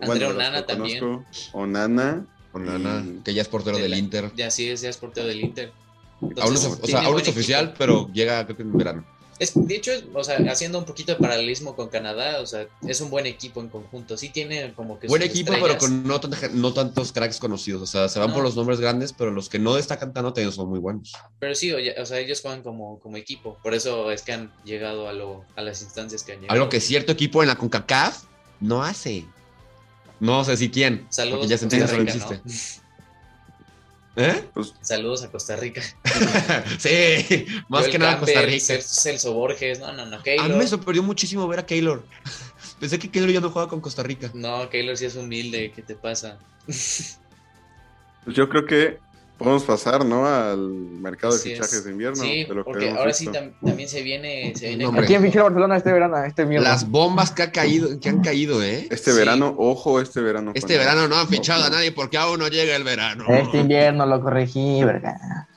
Andrea los Onana también. conozco, Onana. Onana, y- que ya es portero De del la- Inter. Ya sí, es, ya es portero del Inter. Aún Entonces, es, o sea, aún es oficial, pero llega creo que en verano. Es, de hecho, o sea, haciendo un poquito de paralelismo con Canadá, o sea, es un buen equipo en conjunto. Sí tiene como que Buen equipo, estrellas. pero con no, no tantos cracks conocidos. O sea, se van No. por los nombres grandes, pero los que no destacan tanto también son muy buenos. Pero sí, o sea, ellos juegan como, como equipo. Por eso es que han llegado a, lo, a las instancias que han llegado. Algo que cierto equipo en la CONCACAF no hace. No sé si quién. Saludos ya se entiende [LAUGHS] ¿Eh? Pues Saludos a Costa Rica. [LAUGHS] sí, más Joel que nada Costa Campbell, Rica. Cel- Celso Borges, no, no, no, A mí Keylor. me sorprendió muchísimo ver a Keylor. [LAUGHS] Pensé que Keylor ya no juega con Costa Rica. No, Keylor sí es humilde, ¿qué te pasa? [LAUGHS] pues yo creo que podemos pasar, ¿no? Al mercado de es. fichajes de invierno. sí, de lo que porque ahora visto. sí tam- también se viene, se viene No. ¿A quién fichó a Barcelona este verano? Este mierda. Las bombas que, ha caído, que han caído, ¿eh? Este Sí. verano, ojo, este verano. Este cuando- verano no han fichado a nadie porque aún no llega el verano. Este invierno lo corregí, verga.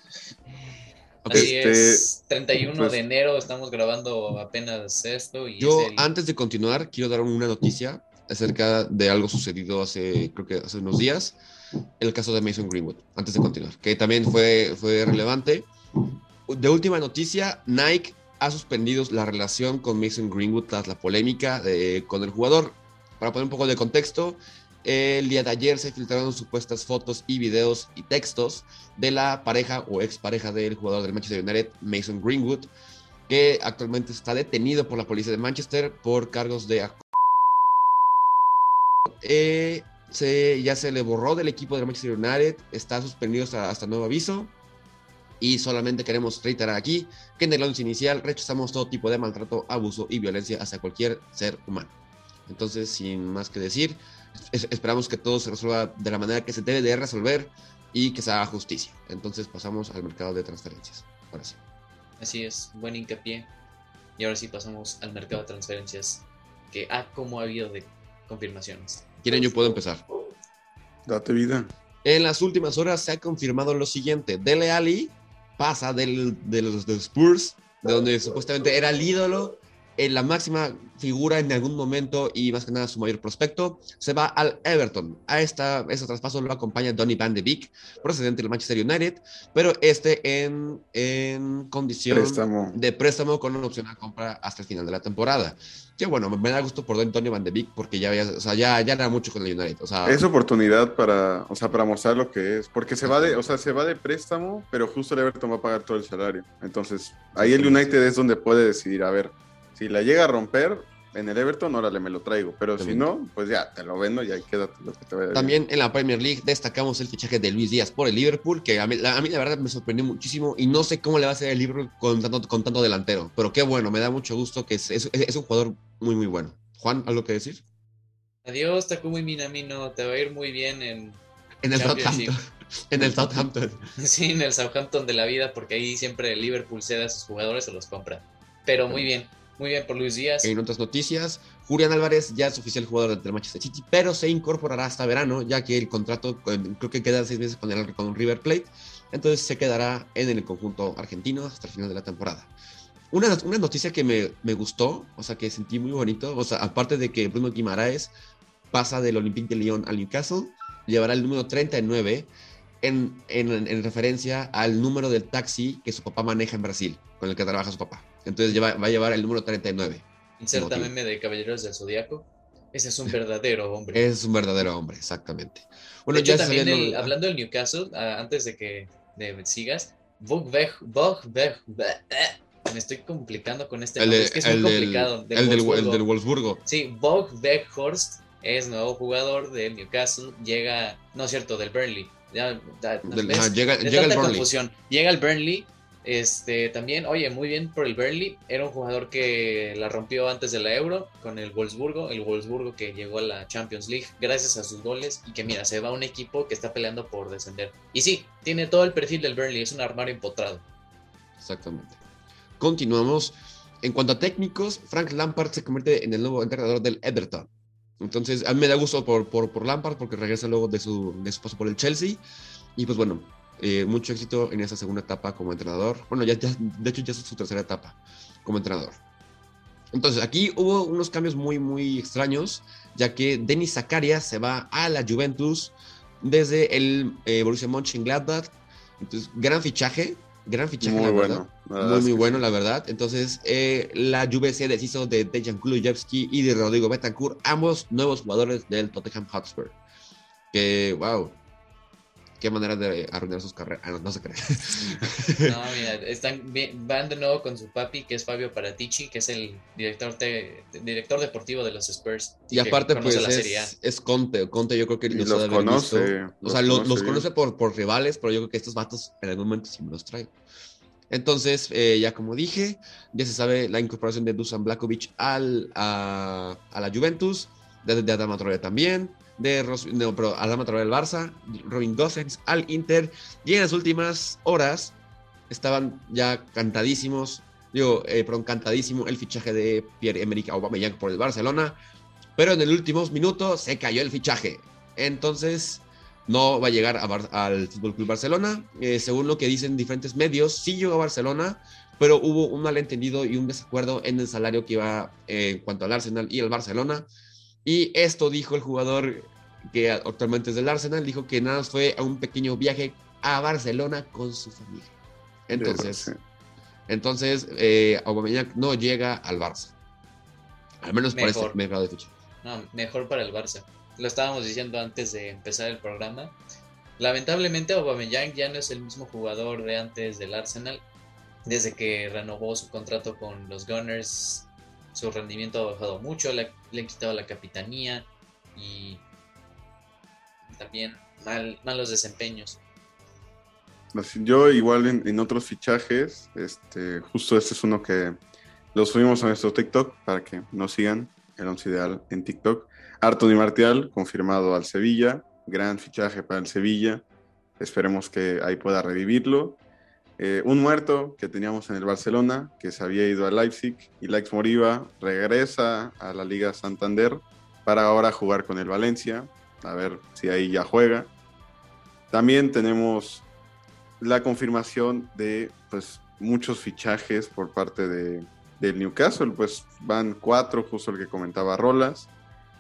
Ok, Así Este, es, 31 pues- de enero estamos grabando apenas esto y Yo, es el- antes de continuar, quiero dar una noticia acerca de algo sucedido hace, creo que hace unos días, el caso de Mason Greenwood, antes de continuar, que también fue, fue relevante. De última noticia, Nike ha suspendido la relación con Mason Greenwood tras la polémica de- con el jugador. Para poner un poco de contexto, el día de ayer se filtraron supuestas fotos y videos y textos de la pareja o expareja del jugador del Manchester United, Mason Greenwood, que actualmente está detenido por la policía de Manchester por cargos de... Eh, se, ya se le borró del equipo del Manchester United, está suspendido hasta, nuevo aviso. Y solamente queremos reiterar aquí que en el once inicial rechazamos todo tipo de maltrato, abuso y violencia hacia cualquier ser humano. Entonces, sin más que decir, es- esperamos que todo se resuelva de la manera que se debe de resolver y que se haga justicia. Entonces pasamos al mercado de transferencias. Ahora sí. Así es, buen hincapié. Y ahora sí pasamos al mercado de transferencias, que ah, como ha habido de confirmaciones. ¿Quieren yo puedo empezar? Date vida. En las últimas horas se ha confirmado lo siguiente. Dele Ali pasa del, de los de Spurs, de donde supuestamente era el ídolo, la máxima figura en algún momento y más que nada su mayor prospecto, se va al Everton. A esta, ese traspaso lo acompaña Donny Van de Beek, procedente del Manchester United, pero este en, en condición Préstamo. de préstamo con una opción a compra hasta el final de la temporada. Que bueno, me da gusto por Donny Van de Beek porque ya, había- o sea, ya, ya era mucho con el United. O sea, Es oportunidad para, o sea, para mostrar lo que es, porque se va de, o sea, se va de préstamo, pero justo el Everton va a pagar todo el salario. Entonces, ahí el United es donde puede decidir, a ver, si la llega a romper en el Everton, órale, me lo traigo, pero si no, pues ya, te lo vendo y ahí quédate lo que te vaya. También en la Premier League destacamos el fichaje de Luis Díaz por el Liverpool, que a mí, la, a mí la verdad me sorprendió muchísimo y no sé cómo le va a hacer el Liverpool con tanto, con tanto delantero, pero qué bueno, me da mucho gusto que es, es, es un jugador muy, muy bueno. Juan, ¿algo que decir? Adiós, Takumi Minamino, te va a ir muy bien en, En el. Southampton. En el Southampton. [LAUGHS] sí, en el Southampton de la vida, porque ahí siempre el Liverpool cede a sus jugadores o los compra. Pero muy bien, muy bien por Luis Díaz. En otras noticias, Julián Álvarez ya es oficial jugador del Manchester City, pero se incorporará hasta verano, ya que el contrato con- creo que queda seis meses con, el, con River Plate, entonces se quedará en el conjunto argentino hasta el final de la temporada. Una, una noticia que me, me gustó, o sea, que sentí muy bonito, o sea, aparte de que Bruno Guimaraes pasa del Olympique de Lyon al Newcastle, llevará el número 39 en, en, en referencia al número del taxi que su papá maneja en Brasil, con el que trabaja su papá. Entonces lleva- va a llevar el número 39. Inserta meme de Caballeros del Zodiaco. Ese es un verdadero hombre. Es un verdadero hombre, exactamente. Bueno, de hecho, ya también el- hablando del Newcastle, antes de que de, sigas, Bogweg, Bogweg, me estoy complicando con este el, nombre, de- es que es el muy del, el, del, el Wolfsburgo. del Wolfsburgo. Sí, Bog Weghorst es nuevo jugador del Newcastle, llega, no es cierto, del Burnley. Llega De llega el Burnley. confusión. Llega el Burnley, este, también, oye, muy bien por el Burnley, era un jugador que la rompió antes de la Euro con el Wolfsburgo, el Wolfsburgo que llegó a la Champions League gracias a sus goles y que mira, se va a un equipo que está peleando por descender. Y sí, tiene todo el perfil del Burnley, es un armario empotrado. Exactamente. Continuamos. En cuanto a técnicos, Frank Lampard se convierte en el nuevo entrenador del Everton. Entonces, a mí me da gusto por, por, por Lampard porque regresa luego de su, de su paso por el Chelsea. Y pues bueno, eh, mucho éxito en esa segunda etapa como entrenador. Bueno, ya, ya- de hecho ya es su tercera etapa como entrenador. Entonces, aquí hubo unos cambios muy, muy extraños, ya que Denis Zakaria se va a la Juventus desde el eh, Borussia Mönchengladbach. Entonces, gran fichaje, gran fichaje, Muy la bueno. verdad. la verdad Muy, muy bueno, sí. la verdad. Entonces, eh, la Juve se deshizo de Dejan Kulujevski y de Rodrigo Betancourt, ambos nuevos jugadores del Tottenham Hotspur. Que, wow, qué manera de arruinar sus carreras. Ah, no, no se cree. No, mira, están, bien- van de nuevo con su papi, que es Fabio Paratici, que es el director, te- director deportivo de los Spurs. y aparte, pues, es, es Conte. Conte, yo creo que los, los conoce. visto. O sea, lo- los, conoce por, por rivales, pero yo creo que estos vatos en algún momento sí me los traen. Entonces, eh, ya como dije, ya se sabe la incorporación de Dusan Blakovic al, a, a la Juventus, de, de Adama Traoré también, de no, pero Adama Traoré al Barça, Robin Gosens al Inter, y en las últimas horas estaban ya cantadísimos, digo, eh, perdón, cantadísimo el fichaje de Pierre-Emerick Aubameyang por el Barcelona, pero en el último minuto se cayó el fichaje. Entonces, no va a llegar al Fútbol Club Barcelona. Eh, según lo que dicen diferentes medios, sí llegó a Barcelona, pero hubo un malentendido y un desacuerdo en el salario que iba eh, en cuanto al Arsenal y al Barcelona. Y esto dijo el jugador que actualmente es del Arsenal, dijo que nada más fue a un pequeño viaje a Barcelona con su familia. Entonces, Sí. entonces eh, Aubameyang no llega al Barça. Al menos por Mejor. este mercado de fichaje. No, mejor para el Barça. Lo estábamos diciendo antes de empezar el programa. Lamentablemente Aubameyang ya no es el mismo jugador de antes del Arsenal. Desde que renovó su contrato con los Gunners, su rendimiento ha bajado mucho, le, han quitado la capitanía y también mal, malos desempeños. Yo igual en, otros fichajes, este, justo este es uno que lo subimos a nuestro TikTok para que nos sigan, el once ideal en TikTok. Artoni Martial, confirmado al Sevilla, gran fichaje para el Sevilla. esperemos que ahí pueda revivirlo. Eh, un muerto que teníamos en el Barcelona, que se había ido a Leipzig, y Laix Moriba regresa a la Liga Santander para ahora jugar con el Valencia, a ver si ahí ya juega. También tenemos la confirmación de pues, muchos fichajes por parte de, del Newcastle, pues van cuatro, justo el que comentaba Rolas.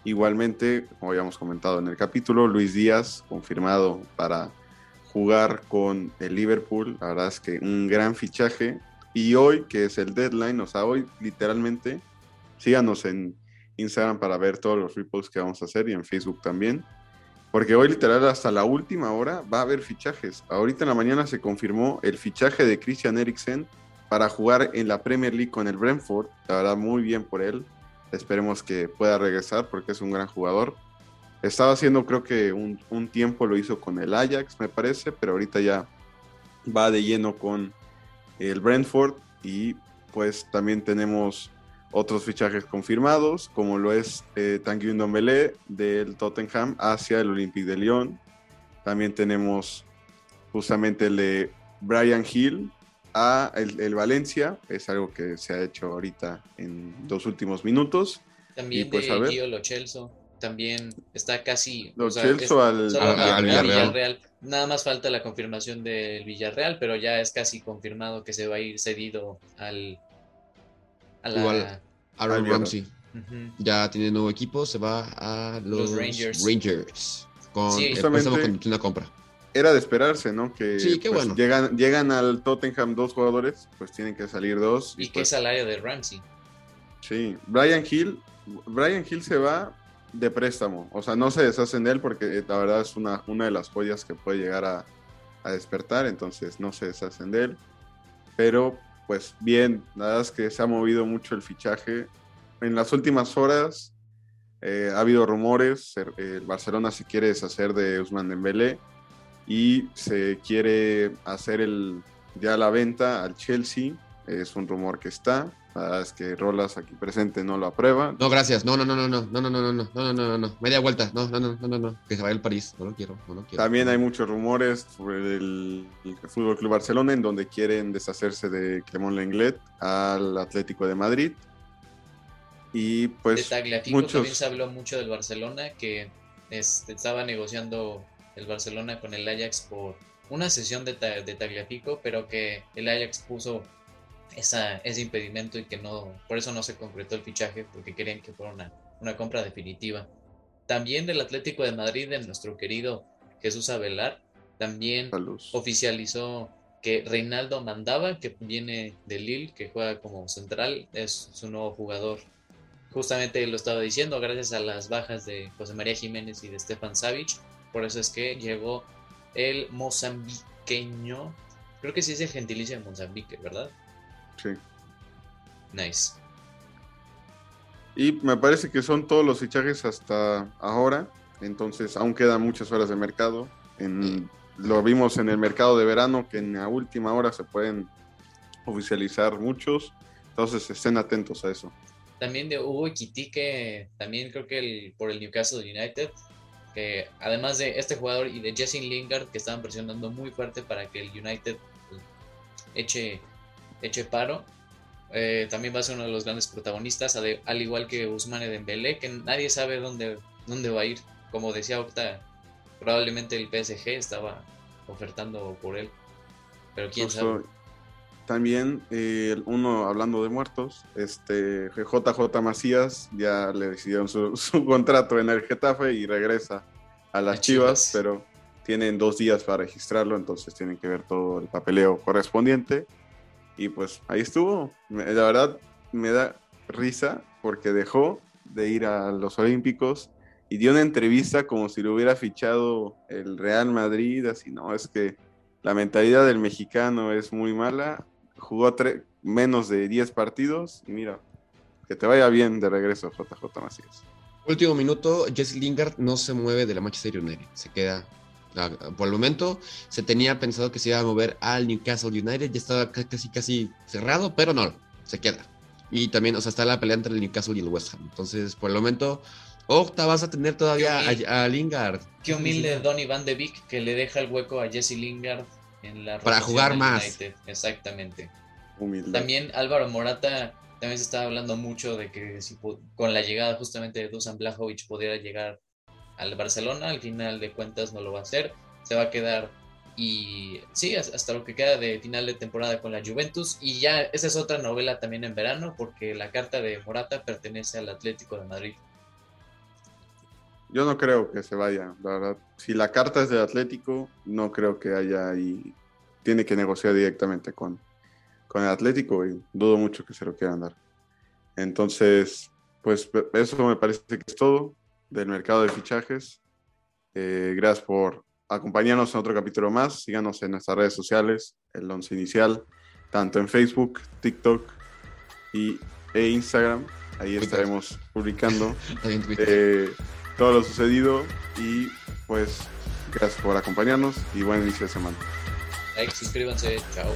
Igualmente, como habíamos comentado en el capítulo, Luis Díaz confirmado para jugar con el Liverpool. La verdad es que un gran fichaje. Y hoy, que es el deadline, o sea, hoy literalmente, síganos en Instagram para ver todos los reposts que vamos a hacer y en Facebook también. Porque hoy literal hasta la última hora va a haber fichajes. Ahorita en la mañana se confirmó el fichaje de Christian Eriksen para jugar en la Premier League con el Brentford. La verdad, muy bien por él. Esperemos que pueda regresar porque es un gran jugador. Estaba haciendo, creo que un, un, tiempo lo hizo con el Ajax, me parece, pero ahorita ya va de lleno con el Brentford. Y pues también tenemos otros fichajes confirmados, como lo es eh, Tanguy Ndombele del Tottenham hacia el Olympique de Lyon. También tenemos justamente el de Brian Hill a el, el, Valencia, es algo que se ha hecho ahorita en dos últimos minutos. También pues, de Gio Lo Celso, también está casi al, al, al Villarreal. Villarreal. Nada más falta la confirmación del Villarreal, pero ya es casi confirmado que se va a ir cedido al a la Aaron Ramsey. Ya tiene nuevo equipo, se va a los, Los Rangers. Rangers. Con Sí. con una compra. Era de esperarse, ¿no? Que Sí, qué pues, bueno. llegan, llegan al Tottenham dos jugadores, pues tienen que salir dos. ¿Y qué pues, salario de Ramsey? Sí, Brian Hill, Brian Hill se va de préstamo, o sea, no se deshacen de él porque eh, la verdad es una, una de las joyas que puede llegar a, a despertar, entonces no se deshacen de él. Pero, pues bien, verdad es que se ha movido mucho el fichaje. En las últimas horas eh, ha habido rumores, el Barcelona se quiere deshacer de Usman Dembélé y se quiere hacer el, ya la venta al Chelsea, es un rumor que está. Es que Rolas aquí presente no lo aprueba. No, gracias. No, no, no, no, no, no, no, no, no, no, no, no, no, no. Media vuelta. No, no, no, no, no, no. Que se vaya al París. No lo quiero, no lo quiero. También hay muchos rumores sobre el, el Fútbol Club Barcelona en donde quieren deshacerse de Clemón Lenglet al Atlético de Madrid. Y de pues Tagliafico muchos- también se habló mucho del Barcelona, que este, estaba negociando el Barcelona con el Ajax por una sesión de, Ta- de Tagliafico, pero que el Ajax puso esa, ese impedimento y que no, por eso no se concretó el fichaje, porque querían que fuera una, una compra definitiva. También del Atlético de Madrid, de nuestro querido Jesús Avelar, también salud. oficializó que Reinaldo Mandaba, que viene de Lille, que juega como central, es su nuevo jugador. Justamente lo estaba diciendo, gracias a las bajas de José María Jiménez y de Stefan Savic. Por eso es que llegó el mozambiqueño. Creo que sí es el gentilicio de Mozambique, ¿verdad? Sí. Nice. Y me parece que son todos los fichajes hasta ahora. Entonces aún quedan muchas horas de mercado. En- lo vimos en el mercado de verano que en la última hora se pueden oficializar muchos. Entonces estén atentos a eso. También de Hugo Equitique, también creo que el, por el Newcastle United, que además de este jugador y de Jesse Lingard, que estaban presionando muy fuerte para que el United pues, eche, eche paro, eh, también va a ser uno de los grandes protagonistas, al igual que Usmane Dembélé, que nadie sabe dónde, dónde va a ir. Como decía Octa, probablemente el PSG estaba ofertando por él, pero quién sabe. También eh, uno hablando de muertos, este JJ Macías ya le decidieron su, [LAUGHS] su contrato en el Getafe y regresa a las Chivas. pero tienen dos días para registrarlo, entonces tienen que ver todo el papeleo correspondiente. Y pues ahí estuvo. La verdad me da risa porque dejó de ir a los Olímpicos y dio una entrevista como si lo hubiera fichado el Real Madrid, así no, es que la mentalidad del mexicano es muy mala. Jugó menos de 10 partidos y mira, que te vaya bien de regreso, JJ Macías. Último minuto, Jesse Lingard no se mueve de la Manchester United. Se queda. Por el momento se tenía pensado que se iba a mover al Newcastle United. Ya estaba ca- casi, casi cerrado, pero no, se queda. Y también, o sea, está la pelea entre el Newcastle y el West Ham. Entonces, por el momento, Octa, vas a tener todavía a, a Lingard. Qué humilde Donny Van de Beek que le deja el hueco a Jesse Lingard en la Para jugar más. United. Exactamente. Humilde. También Álvaro Morata, también se estaba hablando mucho de que si con la llegada justamente de Dusan Blajovic pudiera llegar al Barcelona, al final de cuentas no lo va a hacer, se va a quedar y sí, has- hasta lo que queda de final de temporada con la Juventus y ya esa es otra novela también en verano porque la carta de Morata pertenece al Atlético de Madrid. Yo no creo que se vaya, la verdad. Si la carta es del Atlético, no creo que haya ahí. Tiene que negociar directamente con, con el Atlético y dudo mucho que se lo quieran dar. Entonces, pues eso me parece que es todo del mercado de fichajes. Eh, gracias por acompañarnos en otro capítulo más. Síganos en nuestras redes sociales, el once inicial, tanto en Facebook, TikTok y, e Instagram. Ahí Twitter. estaremos publicando [LAUGHS] eh, todo lo sucedido y pues gracias por acompañarnos y buen inicio de semana. Like, suscríbanse, chao.